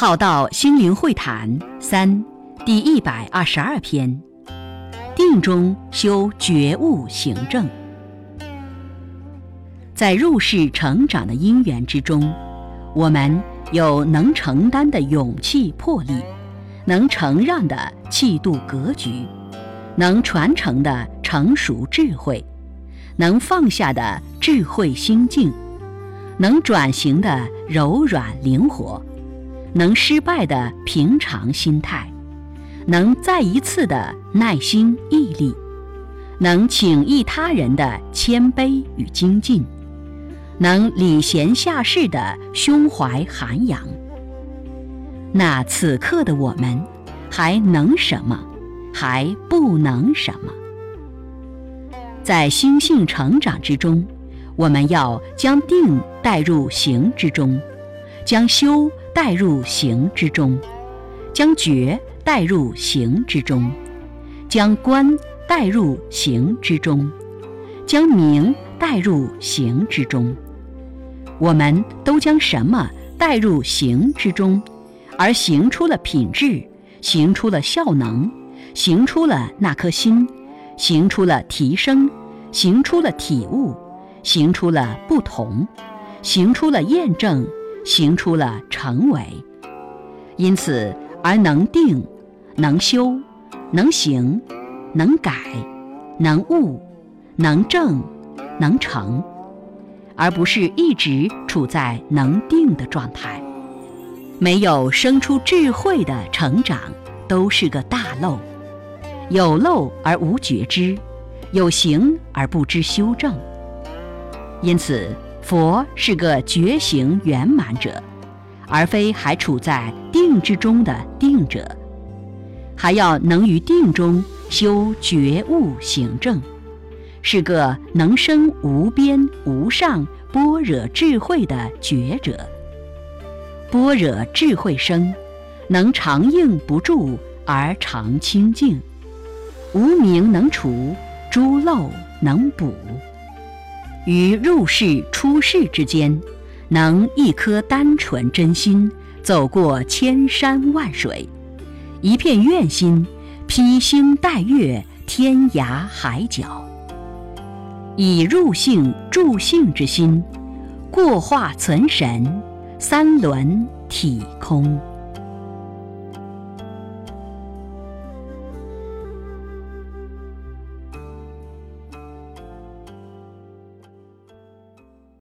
浩道心灵会谈三，第一百二十二篇。定中修觉悟行正，在入世成长的因缘之中，我们有能承担的勇气魄力，能承让的气度格局，能传承的成熟智慧，能放下的智慧心境，能转型的柔软灵活。能失败的平常心态，能再一次的耐心毅力，能请益他人的谦卑与精进，能礼贤下士的胸怀涵养。那此刻的我们，还能什么？还不能什么？在心性成长之中，我们要将定带入行之中，将修。带入行之中，将觉带入行之中，将观带入行之中，将明带入行之中。我们都将什么带入行之中，而行出了品质，行出了效能，行出了那颗心，行出了提升，行出了体悟，行出了不同，行出了验证。行出了成为，因此而能定、能修、能行、能改、能悟、能正、能成，而不是一直处在能定的状态。没有生出智慧的成长，都是个大漏。有漏而无觉知，有行而不知修正。因此。佛是个觉醒圆满者，而非还处在定之中的定者，还要能于定中修觉悟行正，是个能生无边无上般若智慧的觉者。般若智慧生，能常应不住而常清净，无明能除，诸漏能补。于入世出世之间，能一颗单纯真心走过千山万水，一片愿心披星戴月天涯海角，以入性助性之心，过化存神，三轮体空。